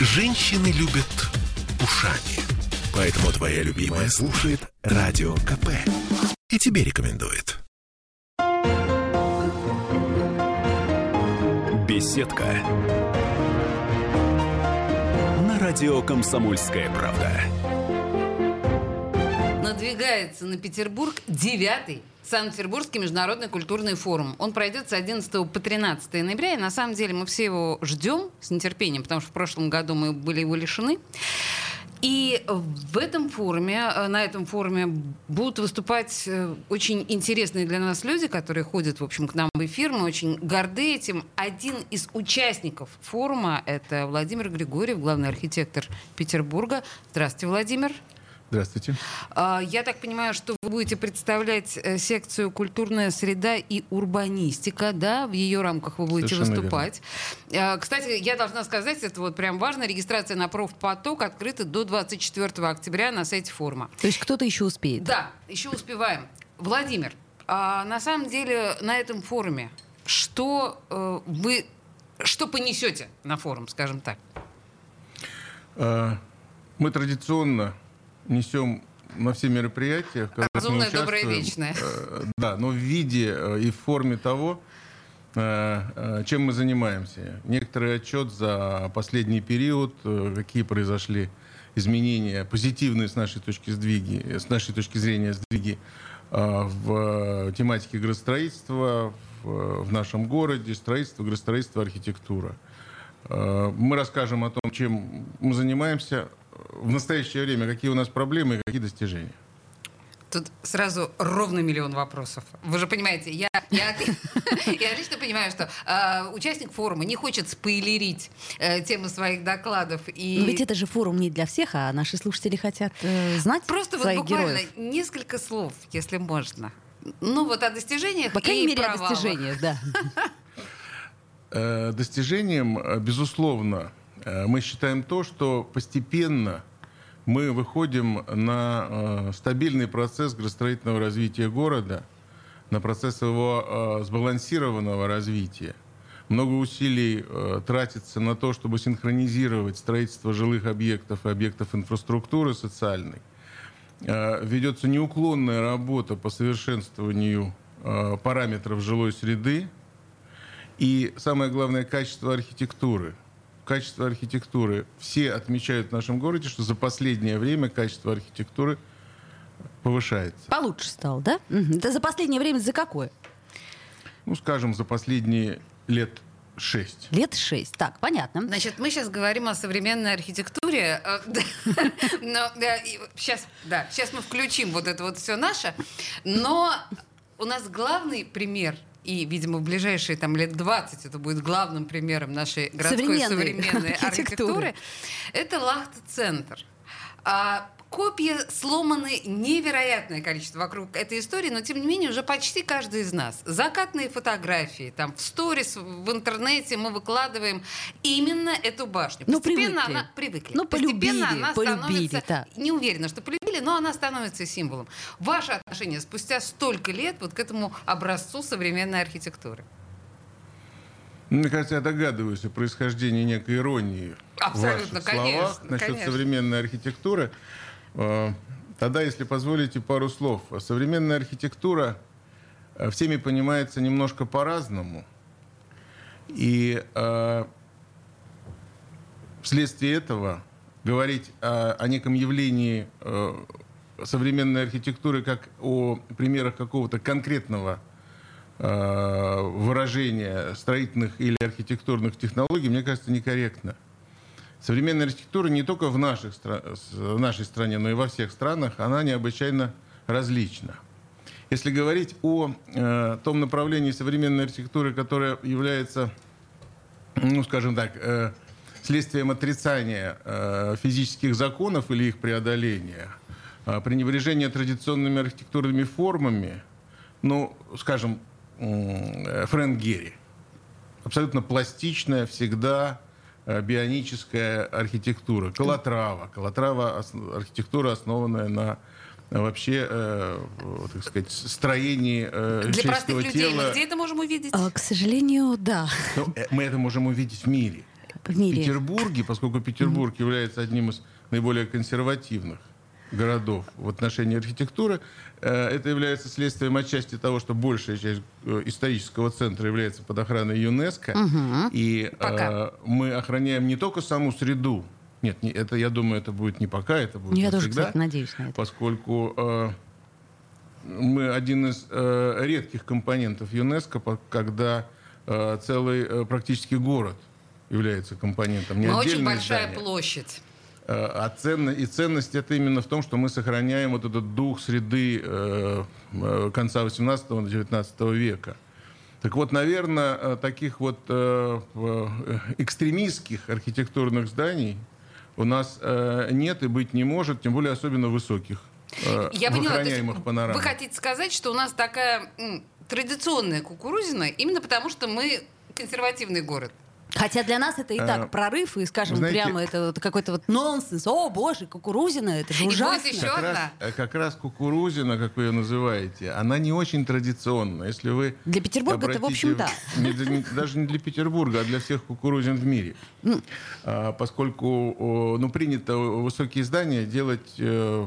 Женщины любят ушами. Поэтому твоя любимая слушает Радио КП. И тебе рекомендует. Беседка. На радио «Комсомольская правда». Надвигается на Петербург девятый Санкт-Петербургский международный культурный форум. Он пройдет с 11 по 13 ноября, и на самом деле мы все его ждем с нетерпением, потому что в прошлом году мы были его лишены. И в этом форуме, э, на этом форуме будут выступать э, очень интересные для нас люди, которые ходят, в общем, к нам в эфир. Мы очень горды этим. Один из участников форума — это Владимир Григорьев, главный архитектор Петербурга. Здравствуйте, Владимир. Здравствуйте. А, я так понимаю, что вы будете представлять э, секцию «Культурная среда и урбанистика», да? В ее рамках вы будете Совершенно выступать. Верно. Кстати, я должна сказать, это вот прям важно, регистрация на профпоток открыта до 24 октября на сайте форума. То есть кто-то еще успеет? Да, еще успеваем. Владимир, а на самом деле на этом форуме что э, вы что понесете на форум, скажем так? А, мы традиционно несем на все мероприятия, в которых Разумное, мы доброе, вечное. Э, да, но в виде э, и в форме того, э, чем мы занимаемся. Некоторый отчет за последний период, какие произошли изменения, позитивные с нашей точки, сдвиги, с нашей точки зрения сдвиги в тематике градостроительства в нашем городе, строительство, градостроительство, архитектура. Мы расскажем о том, чем мы занимаемся, в настоящее время, какие у нас проблемы и какие достижения? Тут сразу ровно миллион вопросов. Вы же понимаете, я, я, я лично понимаю, что э, участник форума не хочет спойлерить э, темы своих докладов. И... Но ведь это же форум не для всех, а наши слушатели хотят э, знать Просто своих вот буквально героев. несколько слов, если можно. Ну вот о достижениях По крайней и мере, провалах. о достижениях, да. Э, достижением, э, безусловно, мы считаем то, что постепенно мы выходим на э, стабильный процесс градостроительного развития города, на процесс его э, сбалансированного развития. Много усилий э, тратится на то, чтобы синхронизировать строительство жилых объектов и объектов инфраструктуры социальной. Э, ведется неуклонная работа по совершенствованию э, параметров жилой среды и, самое главное, качество архитектуры – качество архитектуры. Все отмечают в нашем городе, что за последнее время качество архитектуры повышается. Получше стало, да? Это за последнее время за какое? Ну, скажем, за последние лет шесть. Лет шесть. Так, понятно. Значит, мы сейчас говорим о современной архитектуре. э, Но сейчас, да, сейчас мы включим вот это вот все наше. Но у нас главный пример и, видимо, в ближайшие там, лет 20 это будет главным примером нашей городской современной, современной архитектуры, это Лахта-центр. А, копии сломаны невероятное количество вокруг этой истории, но тем не менее уже почти каждый из нас. Закатные фотографии, там в сторис, в интернете мы выкладываем именно эту башню. Ну, Постепенно привыкли. она привыкли. Ну, полюбили, Постепенно она полюбили, становится, да. не уверена, что полюбили, но она становится символом. Ваше отношение спустя столько лет вот к этому образцу современной архитектуры? Мне кажется, я догадываюсь о происхождении некой иронии Абсолютно, в ваших конечно, словах насчет конечно. современной архитектуры. Э, Тогда, если позволите, пару слов. Современная архитектура э, всеми понимается немножко по-разному. И э, вследствие этого говорить о, о неком явлении э, современной архитектуры как о примерах какого-то конкретного э, выражения строительных или архитектурных технологий, мне кажется, некорректно. Современная архитектура не только в, наших, в нашей стране, но и во всех странах, она необычайно различна. Если говорить о э, том направлении современной архитектуры, которое является, ну, скажем так, э, следствием отрицания э, физических законов или их преодоления, э, пренебрежения традиционными архитектурными формами, ну, скажем, э, Фрэнк Герри, абсолютно пластичная, всегда бионическая архитектура. Калатрава ос- архитектура, основанная на э, вообще, э, э, так сказать, строении э, Для простых человеческого людей мы тела. где это можем увидеть? А, к сожалению, да. Ну, э, мы это можем увидеть в мире. В мире. Петербурге, поскольку Петербург является одним из наиболее консервативных городов в отношении архитектуры, э, это является следствием отчасти того, что большая часть э, исторического центра является под охраной ЮНЕСКо, и э, Пока. мы охраняем не только саму среду, нет, не- это, я думаю, это будет не пока, это будет Я тоже, кстати, надеюсь на это. поскольку э, мы один из э, редких компонентов ЮНЕСКо, по- когда э, целый э, практически город является компонентом. Не Мы очень большая здание. площадь. Э, А ценно, и ценность это именно в том, что мы сохраняем вот этот дух среды э, э, конца 18-19 века. Так вот, наверное, таких вот экстремистских архитектурных зданий у нас нет и быть не может, тем более особенно высоких, Я поняла, панорамах. вы хотите сказать, что у нас такая традиционная кукурузина, именно потому что мы консервативный город. Хотя для нас это и так прорыв, и, скажем, знаете- прямо это вот какой-то вот нонсенс. О, боже, кукурузина, это же И будет ужасно. еще Как раз, одна. э, как раз кукурузина, как вы ее называете, она не очень традиционна. Если вы Для Петербурга это, в общем, да. не не- даже не для Петербурга, а для всех кукурузин в мире. А, поскольку ну, принято высокие здания делать, э,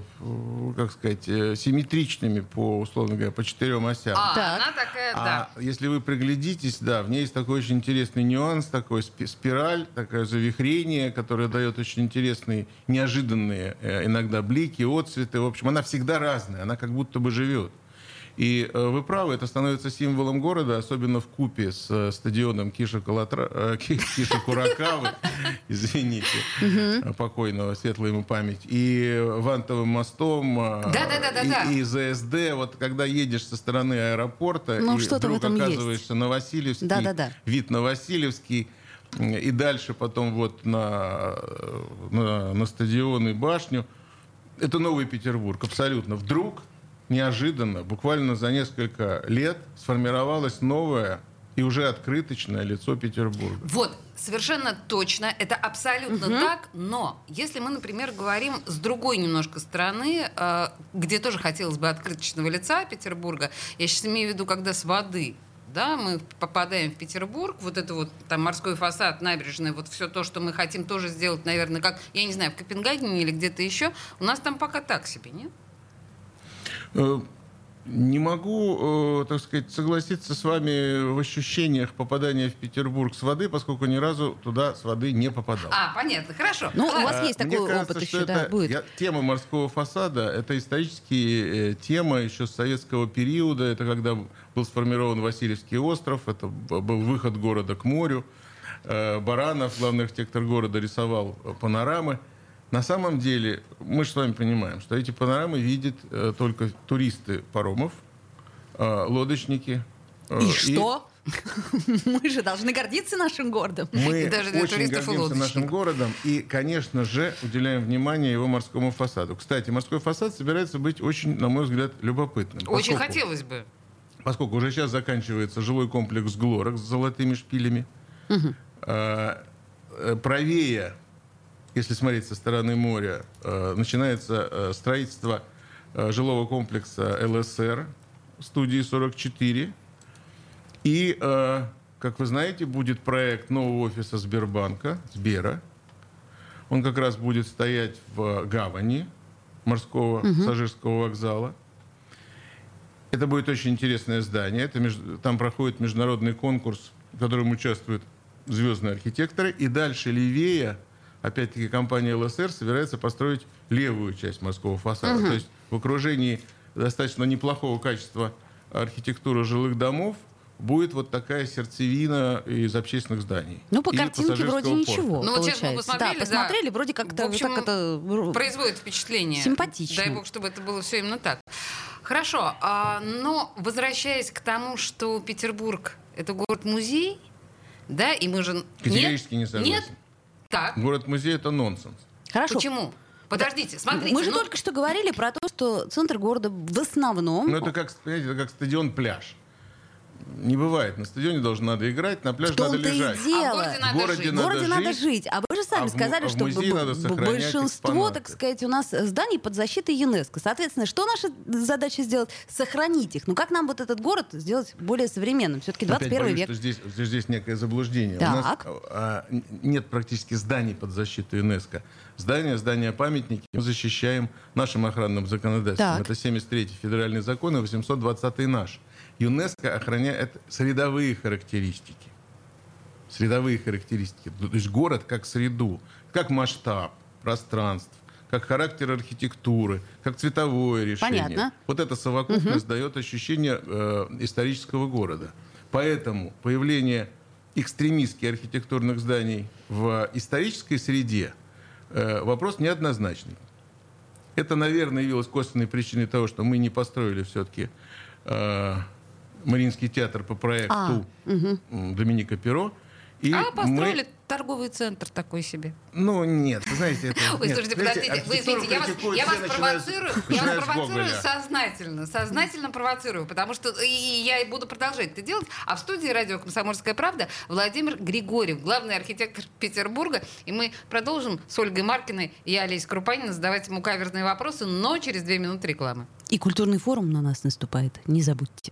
как сказать, э, симметричными по, условно говоря, по четырем осям. А, Так. она такая, да. А если вы приглядитесь, да, в ней есть такой очень интересный нюанс, такой спи- спираль, такое завихрение, которое дает очень интересные, неожиданные э, иногда блики, отцветы. В общем, она всегда разная, она как будто бы живет. И э, вы правы, это становится символом города, особенно в купе с э, стадионом Киша, Калатра... Ки- Киша Куракавы, извините, покойного, светлая ему память, и Вантовым мостом, и, и ЗСД. Вот когда едешь со стороны аэропорта, Ну, и вдруг есть. оказываешься на Васильевский, вид на Васильевский, и дальше потом вот на, на, на стадион и башню. Это Новый Петербург, абсолютно. Вдруг, неожиданно, буквально за несколько лет сформировалось новое и уже открыточное лицо Петербурга. Вот, совершенно точно, это абсолютно так, но если мы, например, говорим с другой немножко стороны, э, где тоже хотелось бы открыточного лица Петербурга, я сейчас имею в виду, когда с воды, да, мы попадаем в Петербург, вот это вот там морской фасад, набережная, вот все то, что мы хотим тоже сделать, наверное, как, я не знаю, в Копенгагене или где-то еще, у нас там пока так себе, нет? Э, Не могу, э, так сказать, согласиться с вами в ощущениях попадания в Петербург с воды, поскольку ни разу туда с воды не попадал. А, понятно, хорошо. Ну, у Ладно. вас есть Мне такой кажется, опыт что еще, да, это- будет. я- тема морского фасада — это исторические э, тема еще с советского периода. Это когда был сформирован Васильевский остров, это был выход города к морю. Э, Баранов, главный архитектор города, рисовал э, панорамы. На самом деле, мы же с вами понимаем, что эти панорамы видят э, только туристы паромов, э, лодочники. э, И что? Мы же должны гордиться нашим городом. мы И даже для очень туристов и гордимся нашим городом и, конечно же, уделяем внимание его морскому фасаду. Кстати, морской фасад собирается быть очень, на мой взгляд, любопытным. Очень поскольку- хотелось бы. Поскольку уже сейчас заканчивается жилой комплекс «Глорок» с золотыми шпилями. А, э, Правее, если смотреть со стороны моря, э, начинается э, строительство э, жилого комплекса ЛСР студии 44. И, как вы знаете, будет проект нового офиса Сбербанка, Сбера. Он как раз будет стоять в гавани морского пассажирского вокзала. Это будет очень интересное здание. Это меж- Там проходит международный конкурс, в котором участвуют звездные архитекторы. И дальше левее, опять-таки, компания ЛСР собирается построить левую часть морского фасада. То есть в окружении достаточно неплохого качества архитектуры жилых домов будет вот такая сердцевина из общественных зданий. Ну, по картинке вроде пассажирского ничего. порта. Ну, вот сейчас мы посмотрели, да, да. посмотрели, вроде как-то В общем, так это... производит впечатление. Симпатично. Дай бог, чтобы это было все именно так. Хорошо, а, но возвращаясь к тому, что Петербург это город-музей, да, и мы же... Категорически не Нет? согласен. Нет? Так, Город-музей — это нонсенс. Хорошо. почему? Подождите, смотрите. Мы же ну, только что говорили про то, что центр города в основном... Ну, это как, понимаете, это как стадион-пляж. Не бывает. На стадионе должно надо играть, на пляже В надо и лежать. дело. А в городе В надо городе жить. В надо жить. А вы же сами а в сказали, а в что большинство, экспонаты. так сказать, у нас зданий под защитой ЮНЕСКо. Соответственно, что наша задача сделать? Сохранить их. Ну как нам вот этот город сделать более современным? Все-таки Опять 21 боюсь, век. что здесь, что здесь некое заблуждение. У нас Так. а, нет практически зданий под защитой ЮНЕСКо. Здания, здания памятники мы защищаем нашим охранным законодательством. Так. Это 73-й федеральный закон и 820-й наш. ЮНЕСКо охраняет средовые характеристики. Средовые характеристики. То есть город как среду, как масштаб пространств, как характер архитектуры, как цветовое решение. Понятно. Вот эта совокупность дает ощущение э, исторического города. Поэтому появление экстремистских архитектурных зданий в исторической среде э, вопрос неоднозначный. Это, наверное, явилось косвенной причиной того, что мы не построили все-таки э, Мариинский театр по проекту А, м, Доминика Перо. И А мы- построили торговый центр такой себе. Ну, нет, вы знаете, это... Ой, нет, слушайте, подождите, вы извините, я вас, я вас провоцирую, я вас провоцирую сознательно, сознательно провоцирую, потому что и я и буду продолжать это делать. А в студии радио «Комсомольская правда» Владимир Григорьев, главный архитектор Петербурга, и мы продолжим с Ольгой Маркиной и Олесей Крупанина задавать ему каверзные вопросы, но через две минуты рекламы. И культурный форум на нас наступает. Не забудьте.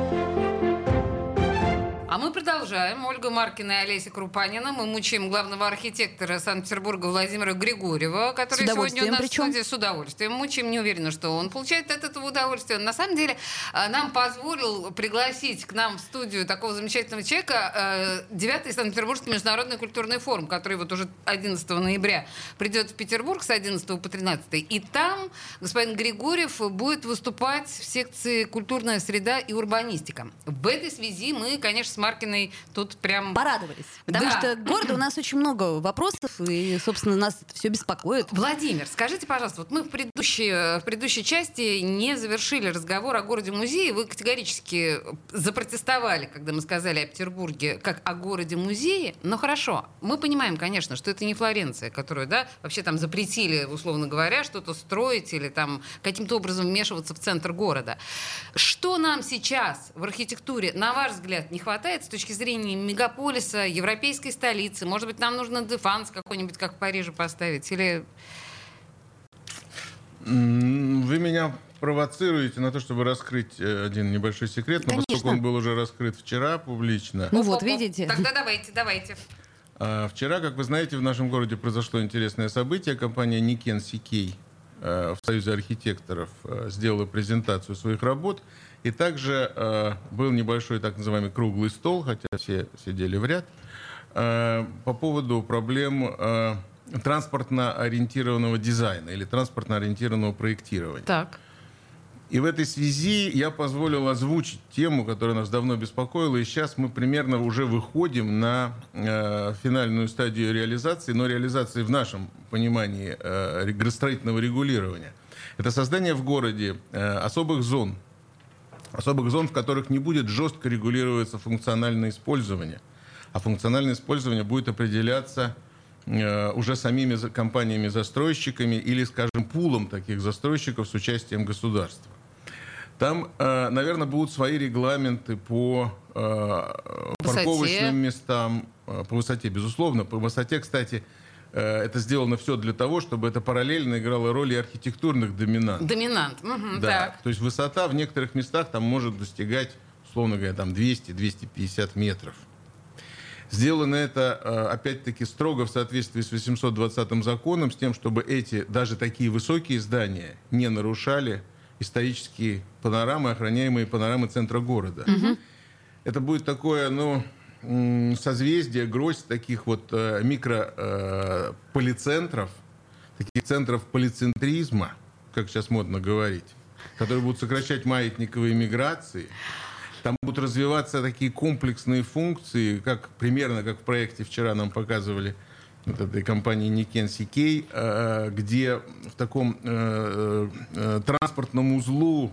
А мы продолжаем. Ольга Маркина и Олеся Крупанина. Мы мучаем главного архитектора Санкт-Петербурга Владимира Григорьева, который сегодня у нас причем. в студии с удовольствием. Мучаем, не уверена, что он получает от этого удовольствие. На самом деле, э, нам позволил пригласить к нам в студию такого замечательного человека э, 9-й Санкт-Петербургский международный культурный форум, который вот уже 11 ноября придет в Петербург с 11 по 13. И там господин Григорьев будет выступать в секции «Культурная среда и урбанистика». В этой связи мы, конечно, Маркиной тут прям... Порадовались. Потому Да. что города у нас очень много вопросов, и, собственно, нас это все беспокоит. Владимир, скажите, пожалуйста, вот мы в предыдущей, в предыдущей части не завершили разговор о городе-музее. Вы категорически запротестовали, когда мы сказали о Петербурге как о городе-музее. Но хорошо, мы понимаем, конечно, что это не Флоренция, которую, да, вообще там запретили, условно говоря, что-то строить или там каким-то образом вмешиваться в центр города. Что нам сейчас в архитектуре, на ваш взгляд, не хватает с точки зрения мегаполиса, европейской столицы? Может быть, нам нужно дефанс какой-нибудь, как в Париже, поставить? Или Вы меня провоцируете на то, чтобы раскрыть э, один небольшой секрет, но Конечно. поскольку он был уже раскрыт вчера публично. Ну вот, Оп-оп-оп. видите. Тогда давайте, давайте. А, Вчера, как вы знаете, в нашем городе произошло интересное событие. Компания Никен Сикей в Союзе архитекторов э, сделала презентацию своих работ. И также э, был небольшой так называемый круглый стол, хотя все сидели в ряд, э, по поводу проблем э, транспортно ориентированного дизайна или транспортно ориентированного проектирования. Так. И в этой связи я позволил озвучить тему, которая нас давно беспокоила, и сейчас мы примерно уже выходим на э, финальную стадию реализации, но реализации в нашем понимании э, градостроительного регулирования. Это создание в городе э, особых зон, особых зон, в которых не будет жестко регулироваться функциональное использование, а функциональное использование будет определяться э, уже самими за- компаниями-застройщиками или, скажем, пулом таких застройщиков с участием государства. Там, э, наверное, будут свои регламенты по э, Высоте. парковочным местам, э, по высоте, безусловно. По высоте, кстати, это сделано все для того, чтобы это параллельно играло роль и архитектурных доминантов. Доминант. Мгм, Да. Так. То есть высота в некоторых местах там может достигать, условно говоря, там 200-250 метров. Сделано это, опять-таки, строго в соответствии с 820 законом, с тем, чтобы эти, даже такие высокие здания не нарушали исторические панорамы, охраняемые панорамы центра города. Это будет такое, ну, созвездие, гроздь таких вот э, микрополицентров, таких центров полицентризма, как сейчас модно говорить. которые будут сокращать маятниковые миграции. Там будут развиваться такие комплексные функции, как примерно как в проекте вчера нам показывали вот этой компании Никенси Кей, э, где в таком э, э, транспортном узлу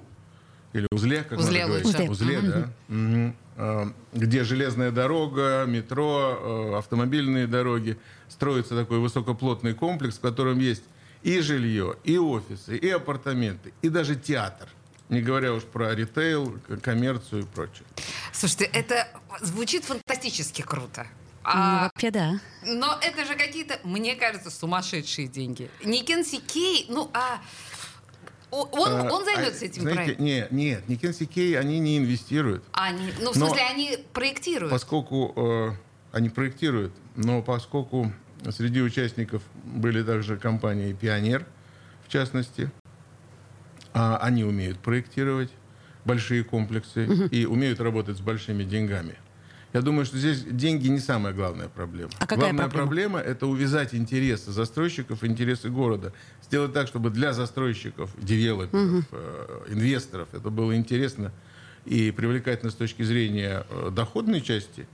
или узле, как Узле надо говорить? лучше. Узле, да. Э, Где железная дорога, метро, э, автомобильные дороги. Строится такой высокоплотный комплекс, в котором есть и жилье, и офисы, и апартаменты, и даже театр. Не говоря уж про ритейл, коммерцию и прочее. Слушайте, это звучит фантастически круто. Ну, А, вообще, да. но это же какие-то, мне кажется, сумасшедшие деньги. Не Кенси Кей, ну а он, Э, он займется а, этим знаете, проектом. Нет, нет, Никенси Кей, они не инвестируют. Они, ну, в Но- смысле, они проектируют. Поскольку э, они проектируют, но поскольку среди участников были также компании «Пионер», в частности, а они умеют проектировать большие комплексы и умеют работать с большими деньгами. Я думаю, что здесь деньги не самая главная проблема. А какая Главная проблема? проблема это увязать интересы застройщиков, интересы города. Сделать так, чтобы для застройщиков, девелоперов, э, инвесторов это было интересно и привлекательно с точки зрения э, доходной части.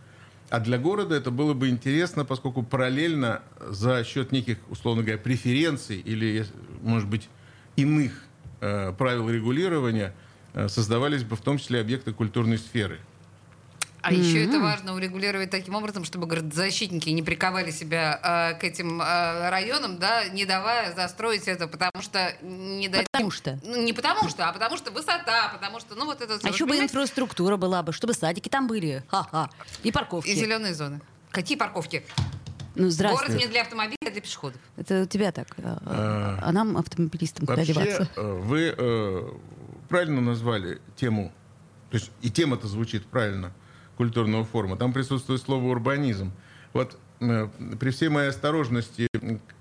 А для города это было бы интересно, поскольку параллельно за счет неких, условно говоря, преференций или, ес- может быть, иных э, правил регулирования э, создавались бы в том числе объекты культурной сферы. А еще это важно урегулировать таким образом, чтобы защитники не приковали себя э, к этим э, районам, да, не давая застроить это, потому что не дадим- Потому что. Ну, не потому что, а потому что высота, потому что, ну, вот это... А еще бы инфраструктура была бы, чтобы садики там были. Ха-ха. И парковки. И зеленые зоны. Какие парковки? Ну, Город здравствуй. не для автомобиля, а для пешеходов. Это у тебя так. А, а нам, автомобилистам, куда Вообще, деваться? э, вы э, правильно назвали тему, то есть и тема-то звучит правильно, культурного форума. Там присутствует слово урбанизм. Вот э, при всей моей осторожности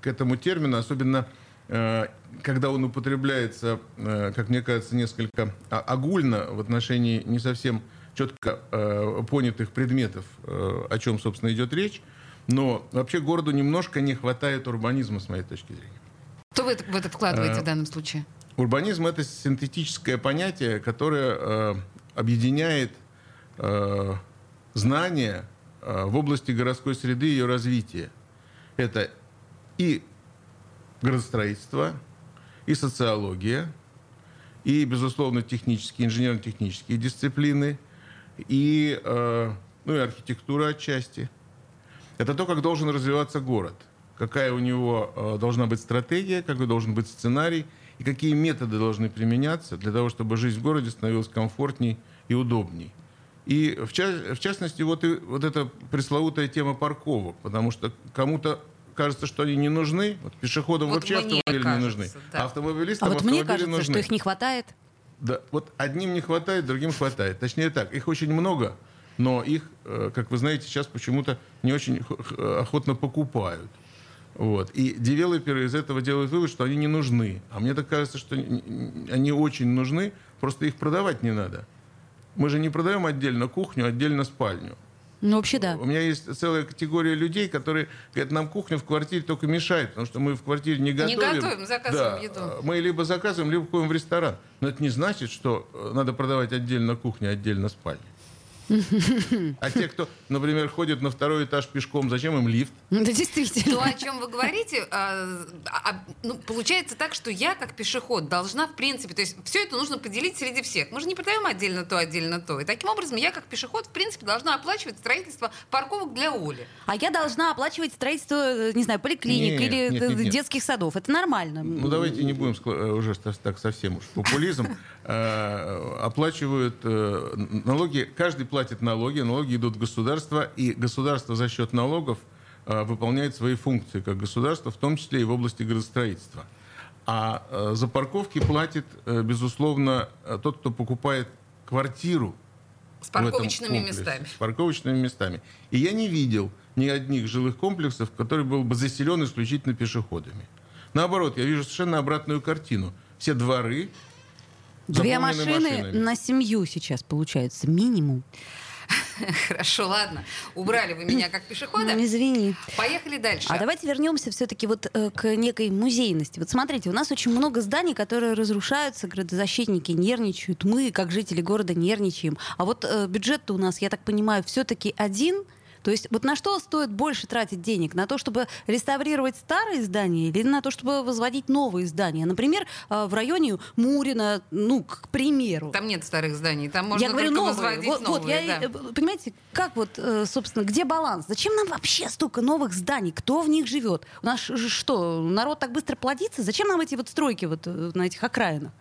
к этому термину, особенно э, когда он употребляется, э, как мне кажется, несколько о- огульно в отношении не совсем четко понятых предметов, о чем, собственно, идет речь, но вообще городу немножко не хватает урбанизма, с моей точки зрения. Что вы в это вкладываете в данном случае? Урбанизм это синтетическое понятие, которое объединяет э, знания э, в области городской среды и ее развития. Это и градостроительство, и социология, и, безусловно, технические, инженерно-технические дисциплины, и, э, ну, и архитектура отчасти. Это то, как должен развиваться город, какая у него э, должна быть стратегия, какой должен быть сценарий, и какие методы должны применяться для того, чтобы жизнь в городе становилась комфортней и удобней. И в, ча- в частности, вот, и, вот эта пресловутая тема парковок, потому что кому-то кажется, что они не нужны, вот пешеходам Вот вообще мне автомобили не нужны, кажется, да. а автомобилистам А вот мне автомобили кажется, нужны. что их не хватает. Да, вот одним не хватает, другим хватает. Точнее так, их очень много, но их, э, как вы знаете, сейчас почему-то не очень охотно покупают. Вот. И девелоперы из этого делают вывод, что они не нужны. А мне так кажется, что они очень нужны, просто их продавать не надо. Мы же не продаем отдельно кухню, отдельно спальню. Ну, вообще, да. У меня есть целая категория людей, которые говорят, нам кухня в квартире только мешает, потому что мы в квартире не готовим. готовим, заказываем Да, еду. Мы либо заказываем, либо ходим в ресторан. Но это не значит, что э, надо продавать отдельно кухню, отдельно спальню. А те, кто, например, ходит на второй этаж пешком, зачем им лифт? Да, действительно. То, о чем вы говорите, а, а, ну, получается так, что я, как пешеход, должна, в принципе, то есть все это нужно поделить среди всех. Мы же не продаем отдельно то, отдельно то. И таким образом я, как пешеход, в принципе, должна оплачивать строительство парковок для Оли. А я должна оплачивать строительство, э, не знаю, поликлиник Нет, или нет, нет, нет. детских садов. Это нормально. Ну, давайте не будем э, уже так- совсем уж популизм. Э, Оплачивают налоги, каждый платит налоги, налоги идут в государство, и государство за счет налогов э, выполняет свои функции как государство, в том числе и в области градостроительства. А э, за парковки платит, э, безусловно, э, тот, кто покупает квартиру С парковочными комплексе, местами. С парковочными местами. И я не видел ни одних жилых комплексов, который был бы заселен исключительно пешеходами. Наоборот, я вижу совершенно обратную картину. Все дворы Две машины машинами. на семью сейчас получается минимум. Хорошо, ладно. Убрали вы меня как пешехода. Ну, извини. Поехали дальше. А давайте вернемся все-таки вот э, к некой музейности. Вот смотрите, у нас очень много зданий, которые разрушаются, градозащитники нервничают, мы, как жители города, нервничаем. А вот э, бюджет-то у нас, я так понимаю, все-таки один. То есть вот на что стоит больше тратить денег? На то, чтобы реставрировать старые здания или на то, чтобы возводить новые здания? Например, э, в районе Мурина, ну, к примеру. Там нет старых зданий, там можно я говорю только новые. возводить Вот, вот, новые. я, да. э, понимаете, как вот, э, собственно, где баланс? Зачем нам вообще столько новых зданий? Кто в них живет? У нас что, народ так быстро плодится? Зачем нам эти вот стройки вот э, на этих окраинах?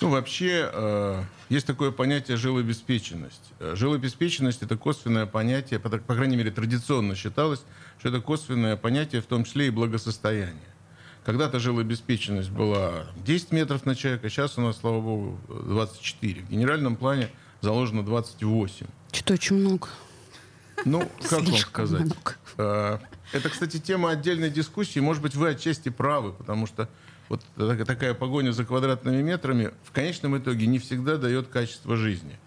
Ну, вообще, э, есть такое понятие жилобеспеченность. Э, Жилобеспеченность — это косвенное понятие, по, по крайней мере, традиционно считалось, что это косвенное понятие, в том числе и благосостояние. Когда-то жилобеспеченность была 10 метров на человека, сейчас у нас, слава богу, 24. В генеральном плане заложено 28. Что-то очень много. Ну, как вам Слишком сказать? много. Э, Это, кстати, тема отдельной дискуссии. Может быть, вы отчасти правы, потому что вот так- такая погоня за квадратными метрами в конечном итоге не всегда дает качество жизни.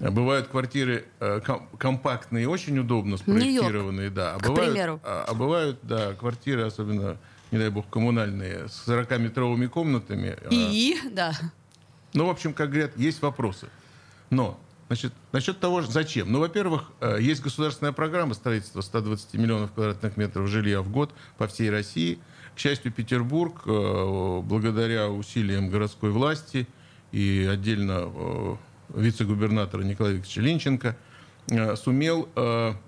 А Бывают квартиры э, ком- компактные очень удобно спроектированные, да. А к бывают, примеру. а, а бывают, да, квартиры, особенно, не дай бог, коммунальные, с 40-метровыми комнатами. а, И, да. ну, в общем, как говорят, есть вопросы. Но, значит, насчет того, же, зачем. Ну, во-первых, э, есть государственная программа строительства 120 миллионов квадратных метров жилья в год по всей России. К счастью, Петербург, э, благодаря усилиям городской власти и отдельно э, вице-губернатора Николая Викторовича Линченко, э, сумел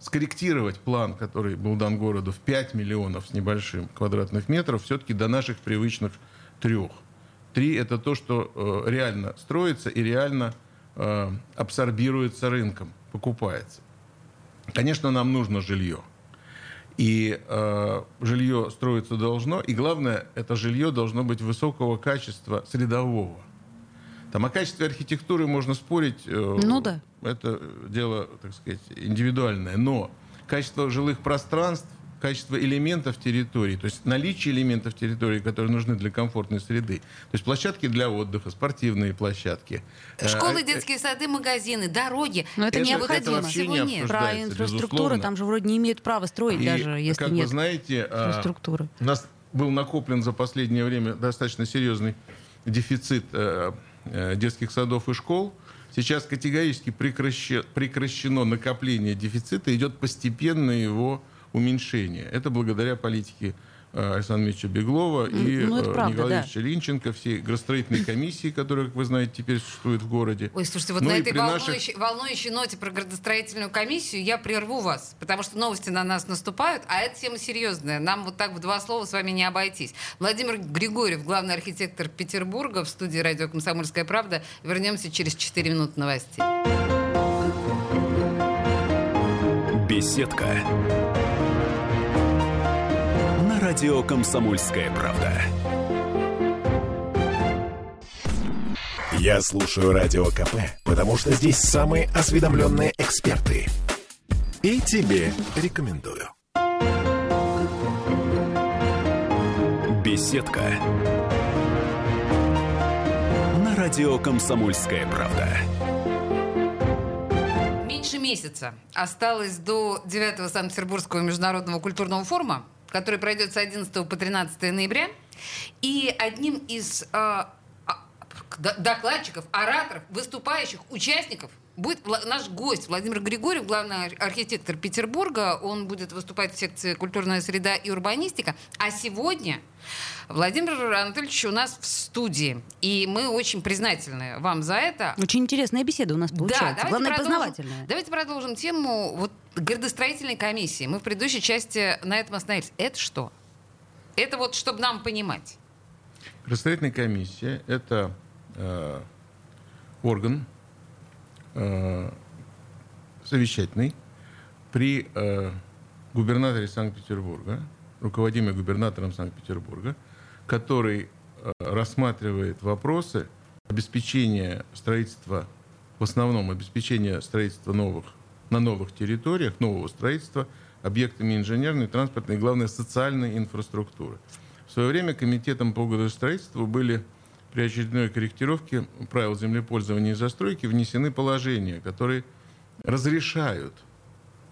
скорректировать план, который был дан городу в 5 миллионов с небольшим квадратных метров, все-таки до наших привычных трех. Три – это то, что реально строится и реально абсорбируется рынком, покупается. Конечно, нам нужно жилье. И э, жилье строиться должно. И главное, это жилье должно быть высокого качества средового. Там о качестве архитектуры можно спорить. э, Ну да. Это дело, так сказать, индивидуальное. Но качество жилых пространств, качество элементов территории, то есть наличие элементов территории, которые нужны для комфортной среды. То есть площадки для отдыха, спортивные площадки. Э, Школы, э, детские сады, магазины, дороги. Но это, Это- необходимо. это вообще Всего не нет. Про инфраструктуру безусловно. там же вроде не имеют права строить, И, даже если как нет вы знаете, инфраструктуры. у нас был накоплен за последнее время достаточно серьезный дефицит э, э, детских садов и школ. Сейчас категорически прекраще- прекращено накопление дефицита, идет постепенное его уменьшение. Это благодаря политике э, Александра Ильича Беглова и ну, это э, правда, Николая да. Ильича Линченко, всей градостроительной комиссии, которая, как вы знаете, теперь существует в городе. Ой, слушайте, вот Ну на этой при наших- волнующей, волнующей ноте про градостроительную комиссию я прерву вас, потому что новости на нас наступают, а эта тема серьезная. Нам вот так в два слова с вами не обойтись. Владимир Григорьев, главный архитектор Петербурга в студии радио «Комсомольская правда». Вернемся через 4 минуты новостей. Беседка. Радио «Комсомольская правда». Я слушаю Радио КП, потому что здесь самые осведомленные эксперты. И тебе рекомендую. Беседка. На радио «Комсомольская правда». Меньше месяца осталось до 9-го Санкт-Петербургского международного культурного форума, который пройдет с 11 по 13 ноября. И одним из д- докладчиков, ораторов, выступающих, участников будет наш гость Владимир Григорьев, главный ар- архитектор Петербурга. Он будет выступать в секции «Культурная среда и урбанистика». А сегодня Владимир Анатольевич у нас в студии. И мы очень признательны вам за это. Очень интересная беседа у нас получается. давайте Главное, продолжим- познавательная. Давайте продолжим тему вот градостроительной комиссии. Мы в предыдущей части на этом остановились. Это что? Это вот, чтобы нам понимать. Градостроительная комиссия – это э, орган э, совещательный при э, губернаторе Санкт-Петербурга, руководимый губернатором Санкт-Петербурга, который э, рассматривает вопросы обеспечения строительства, в основном обеспечения строительства новых, на новых территориях, нового строительства, объектами инженерной, транспортной и, главное, социальной инфраструктуры. В свое время комитетом по градостроительству были при очередной корректировке правил землепользования и застройки внесены положения, которые разрешают,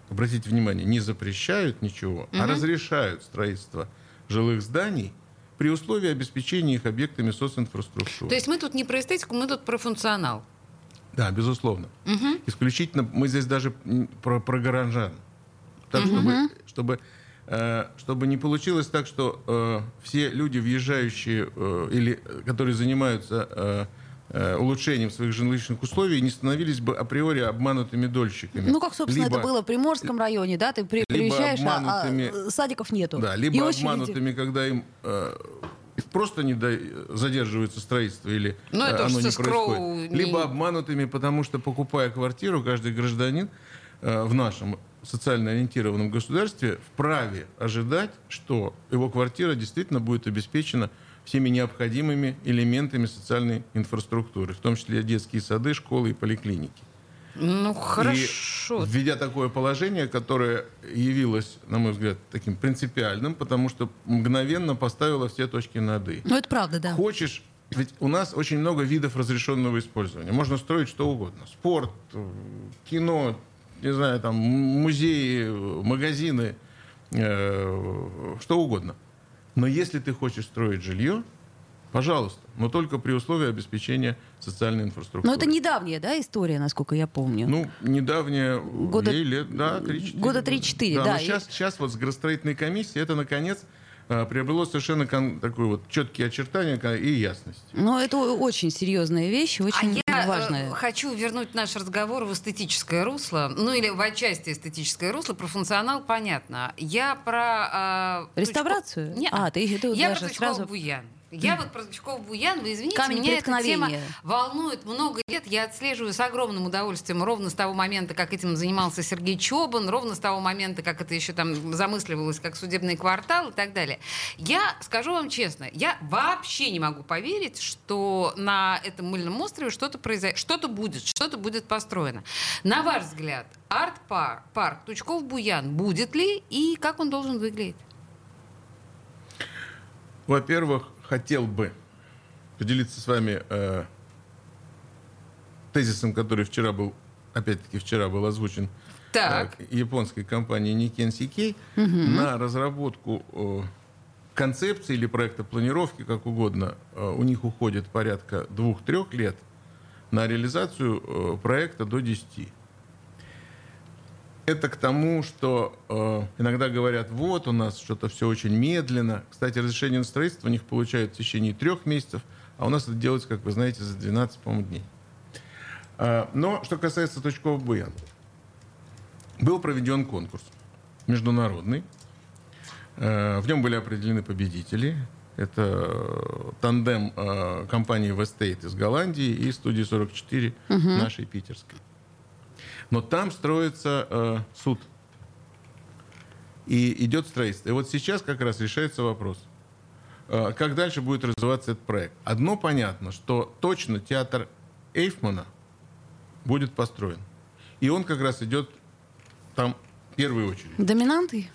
обратите внимание, не запрещают ничего, а разрешают строительство жилых зданий при условии обеспечения их объектами социнфраструктуры. То есть мы тут не про эстетику, мы тут про функционал. Да, безусловно. Исключительно мы здесь даже про, про горожан. Так, чтобы, чтобы, э, чтобы не получилось так, что э, все люди, въезжающие э, или э, которые занимаются э, э, улучшением своих жилищных условий, не становились бы априори обманутыми дольщиками. Ну, как, собственно, Либо- это было в Приморском районе, да? Ты при- приезжаешь, а- а, садиков нету. Да, И либо очереди. обманутыми, когда им э, просто не да- задерживается строительство или Ну, э, это оно не происходит. не- Либо обманутыми, потому что покупая квартиру, каждый гражданин э, в нашем социально ориентированном государстве вправе ожидать, что его квартира действительно будет обеспечена всеми необходимыми элементами социальной инфраструктуры, в том числе детские сады, школы и поликлиники. Ну, И хорошо. введя такое положение, которое явилось, на мой взгляд, таким принципиальным, потому что мгновенно поставило все точки над «и». Ну, это правда, да. Хочешь, ведь у нас очень много видов разрешенного использования. Можно строить что угодно. Спорт, э, кино, не знаю, там, музеи, э, магазины, э, что угодно. Но если ты хочешь строить жилье, пожалуйста, но только при условии обеспечения социальной инфраструктуры. Но это недавняя, да, история, насколько я помню. Ну, недавнее, Года- ей лет, да, 3-4. года 3-4, да. да, но и- сейчас, сейчас вот с градостроительной комиссией это, наконец, а, приобрело совершенно кон- такой вот четкие очертания и ясность. Но это очень серьезная вещь, очень а я э, важная. хочу вернуть наш разговор в эстетическое русло, ну или в отчасти эстетическое русло. Про функционал понятно. Я про... э, Реставрацию? Тучко- Не, А, ты- ты я даже про Тучкова сразу- Буян. Я вот про Тучкова Буян, вы извините, Камень меня эта тема волнует много лет. Я отслеживаю с огромным удовольствием ровно с того момента, как этим занимался Сергей Чобан, ровно с того момента, как это еще там замысливалось как судебный квартал и так далее. Я скажу вам честно, я вообще не могу поверить, что на этом мыльном острове что-то произойдет, что-то будет, что-то будет построено. На ваш взгляд, арт-парк, парк Тучков-Буян будет ли и как он должен выглядеть? Во-первых, хотел бы поделиться с вами э, тезисом, который вчера был, опять-таки вчера был озвучен Так. э, японской компанией Nikken CK на разработку э, концепции или проекта планировки, как угодно. э, у них уходит порядка двух-трех лет на реализацию э, проекта до 10. Это к тому, что э, иногда говорят, вот у нас что-то все очень медленно. Кстати, разрешение на строительство у них получают в течение трех месяцев, а у нас это делается, как вы знаете, за 12, по-моему, дней. А, но что касается Точкова Буян. Был проведен конкурс международный. Э, В нем были определены победители. Это э, тандем э, компании Westate из Голландии и студии 44 нашей питерской. Но там строится э, суд. И идет строительство. И вот сейчас как раз решается вопрос. э, как дальше будет развиваться этот проект? Одно понятно, что точно театр Эйфмана будет построен. И он как раз идет там в первую очередь. Доминанты?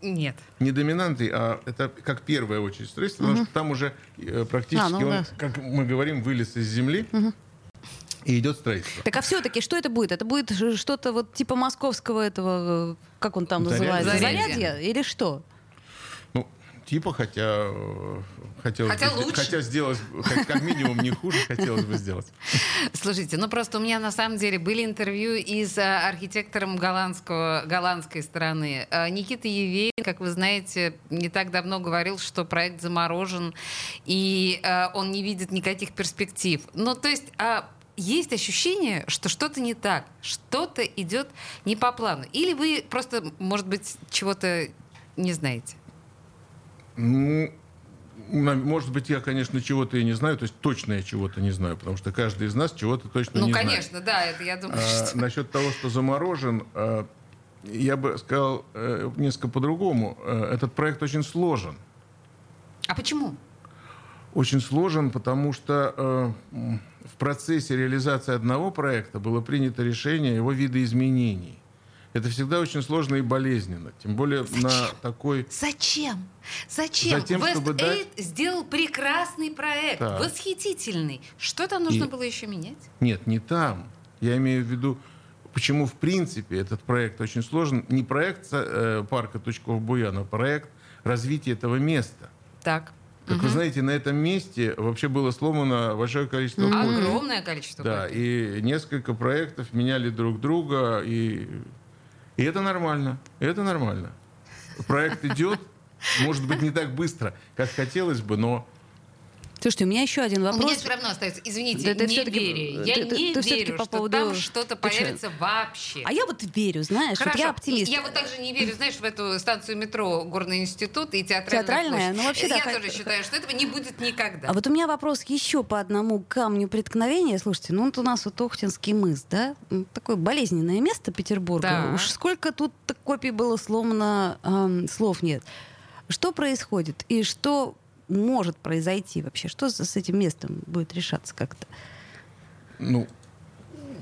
Нет. Не доминанты, а это как первая очередь строительства, потому что там уже э, практически А, ну он, да. как мы говорим, вылез из земли и идет строительство. Так а все-таки что это будет? Это будет что-то вот типа московского этого, э, как он там Зарядье. называется? Зарядье. Зарядье или что? Ну, типа, хотя э, хотелось Хотя бы, лучше. хотя сделать, хоть как минимум не хуже, хотелось бы сделать. Слушайте, ну просто у меня на самом деле были интервью и с а, архитектором голландского, голландской стороны. А, Никита Евейн, как вы знаете, не так давно говорил, что проект заморожен, и а, он не видит никаких перспектив. Ну, то есть... есть ощущение, что что-то не так, что-то идет не по плану. Или вы просто, может быть, чего-то не знаете? Ну, может быть, я, конечно, чего-то и не знаю, то есть точно я чего-то не знаю, потому что каждый из нас чего-то точно Ну, не знает. конечно, да, это я думаю, А, что... насчет того, что заморожен, а, я бы сказал э, несколько по-другому. Э, Этот проект очень сложен. А почему? Очень сложен, потому что э, в процессе реализации одного проекта было принято решение его видоизменений. Это всегда очень сложно и болезненно. Тем более на такой... Зачем? Зачем? Затем, West чтобы дать- сделал прекрасный проект, Так. восхитительный. Что там нужно И- было еще менять? Нет, не там. Я имею в виду почему, в принципе, этот проект очень сложен. Не проект э, парка Тучков-Буян, а проект развития этого места. Так. Как вы знаете, на этом месте вообще было сломано большое количество копий. Огромное количество Да, копий. и несколько проектов меняли друг друга, и, и это нормально. Это нормально. Проект идет, может быть, не так быстро, как хотелось бы, но Слушайте, у меня еще один У вопрос. меня все равно остается, извините, Да ты не всё-таки- верю. Я ты- не ты верю, по что поводу- там что-то появится вообще. А я вот верю, знаешь, вот я оптимист. Я вот также не верю, знаешь, в эту станцию метро Горный институт и театральная Театральная? площадь. Ну, вообще, да, Я тоже считаю, что этого не будет никогда. А вот у меня вопрос еще по одному камню преткновения. Слушайте, ну вот у нас вот Охтинский мыс, да? Такое болезненное место Петербурга. Да. Уж сколько тут копий было сломано, слов нет. Что происходит? И что может произойти вообще? Что с этим местом будет решаться как-то? Ну,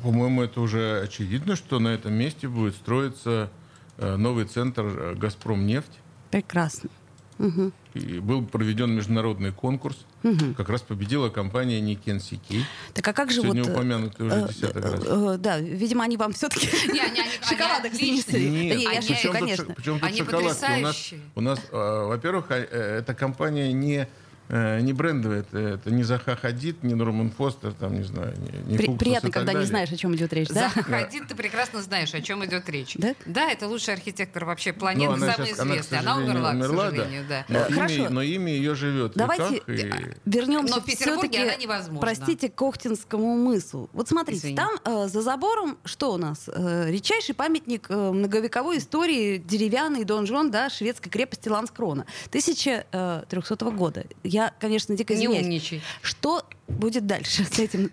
по-моему, это уже очевидно, что на этом месте будет строиться э, новый центр э, «Газпром нефть». Прекрасно. Мгм. И был проведен международный конкурс. Как раз победила компания Никен Сикей. Так а как же Сегодня вот... э, упомянутый уже э, десяток э, раз. Да, видимо, они вам все-таки шоколадок снесли. Нет, причем тут шоколадки? У нас, э, во-первых, а, эта компания не э, не брендовая, это, это не Заха Хадид, не Норман Фостер, там, не знаю, не, не При- Фукус Приятно, когда не далее. знаешь, о чем идет речь, да? Заха Хадид, ты прекрасно знаешь, о чем идет речь. Да? это лучший архитектор вообще Ну, планеты, она самый она, к известный. Она, сожалению, умерла, умерла, к да. сожалению, да. Но, Хорошо. имя, но имя ее живет в Давайте веках, и- э, вернемся Но в Петербурге все-таки, она невозможна. простите, к Охтинскому мысу. Вот смотрите, Извини. там э, за забором что у нас? Э, редчайший памятник э, многовековой истории, деревянный донжон, да, шведской крепости Ланскрона. 1300 года. Я, конечно, дико Не извиняюсь. умничай. Что будет дальше с этим?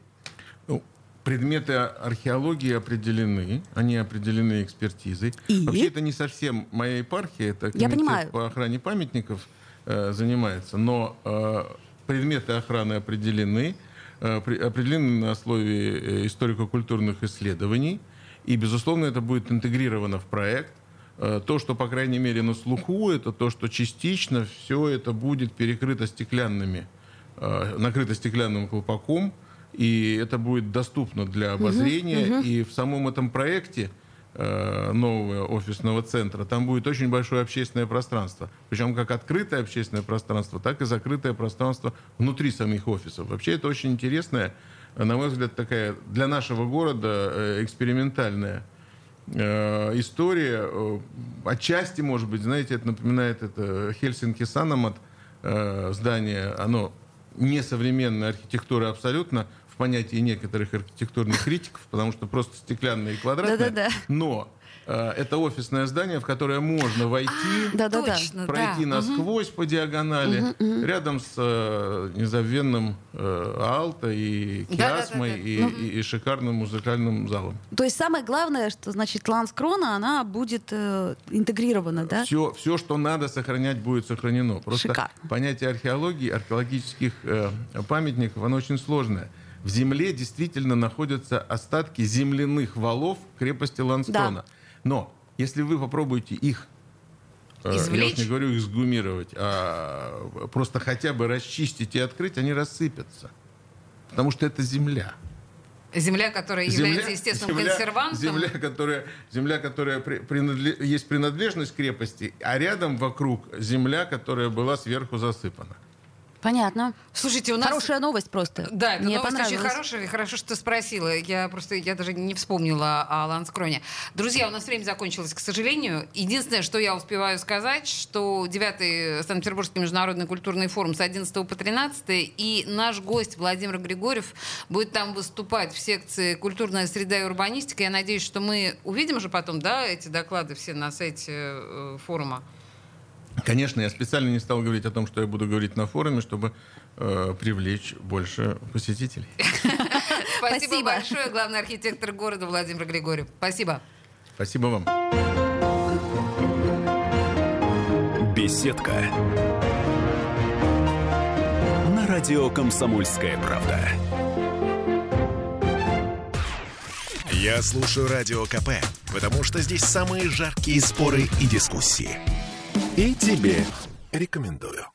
Ну, предметы археологии определены, они определены экспертизой. И? Вообще это не совсем моя епархия, это Я комитет понимаю. по охране памятников э, занимается, но э, предметы охраны определены, э, при- определены на основе э, историко-культурных исследований, и, безусловно, это будет интегрировано в проект. Э, То, что, по крайней мере, на слуху, это то, что частично все это будет перекрыто стеклянными, э, накрыто стеклянным колпаком, и это будет доступно для обозрения. И в самом этом проекте э, нового офисного центра там будет очень большое общественное пространство. Причем как открытое общественное пространство, так и закрытое пространство внутри самих офисов. Вообще это очень интересная, на мой взгляд, такая для нашего города экспериментальная э, история. Э, Отчасти, может быть, знаете, это напоминает это Хельсинки Санамат э, здание. Оно не современная архитектура абсолютно в понятии некоторых архитектурных критиков, потому что просто и квадратное. Да-да-да. Но это офисное здание, в которое можно войти Да-да-да. Точно, пройти да. насквозь по диагонали, рядом с э, незабвенным э, Алто и. Киасмой и, Ну. и- и шикарным музыкальным залом. То есть самое главное, что значит Ланскрона, она будет э, интегрирована, да? Все, все, что надо сохранять, будет сохранено. Просто Шикарно. понятие археологии, археологических э, памятников, оно очень сложное. В земле действительно находятся остатки земляных валов крепости Ланскрона. Но если вы попробуете их э, я Извлечь? уж не говорю их сгумировать, а просто хотя бы расчистить и открыть, они рассыпятся. Потому что это земля. Земля, которая является естественным земля- консервантом. Земля, которая, земля, которая при- принадле- есть принадлежность крепости, а рядом вокруг земля, которая была сверху засыпана. Понятно. Слушайте, у нас... Хорошая новость просто. Да, это Мне новость очень хорошая. и Хорошо, что ты спросила. Я просто, я даже не вспомнила о Ланскроне. Друзья, у нас время закончилось, к сожалению. Единственное, что я успеваю сказать, что 9-й Санкт-Петербургский международный культурный форум с 11 по 13 и наш гость Владимир Григорьев будет там выступать в секции «Культурная среда и урбанистика». Я надеюсь, что мы увидим же потом, да, эти доклады все на сайте э, форума. Конечно, я специально не стал говорить о том, что я буду говорить на форуме, чтобы э, привлечь больше посетителей. Спасибо, Спасибо. большое, главный архитектор города Владимир Григорьев. Спасибо. Спасибо вам. Беседка. На радио «Комсомольская правда». Я слушаю Радио КП, потому что здесь самые жаркие споры и дискуссии. И тебе рекомендую.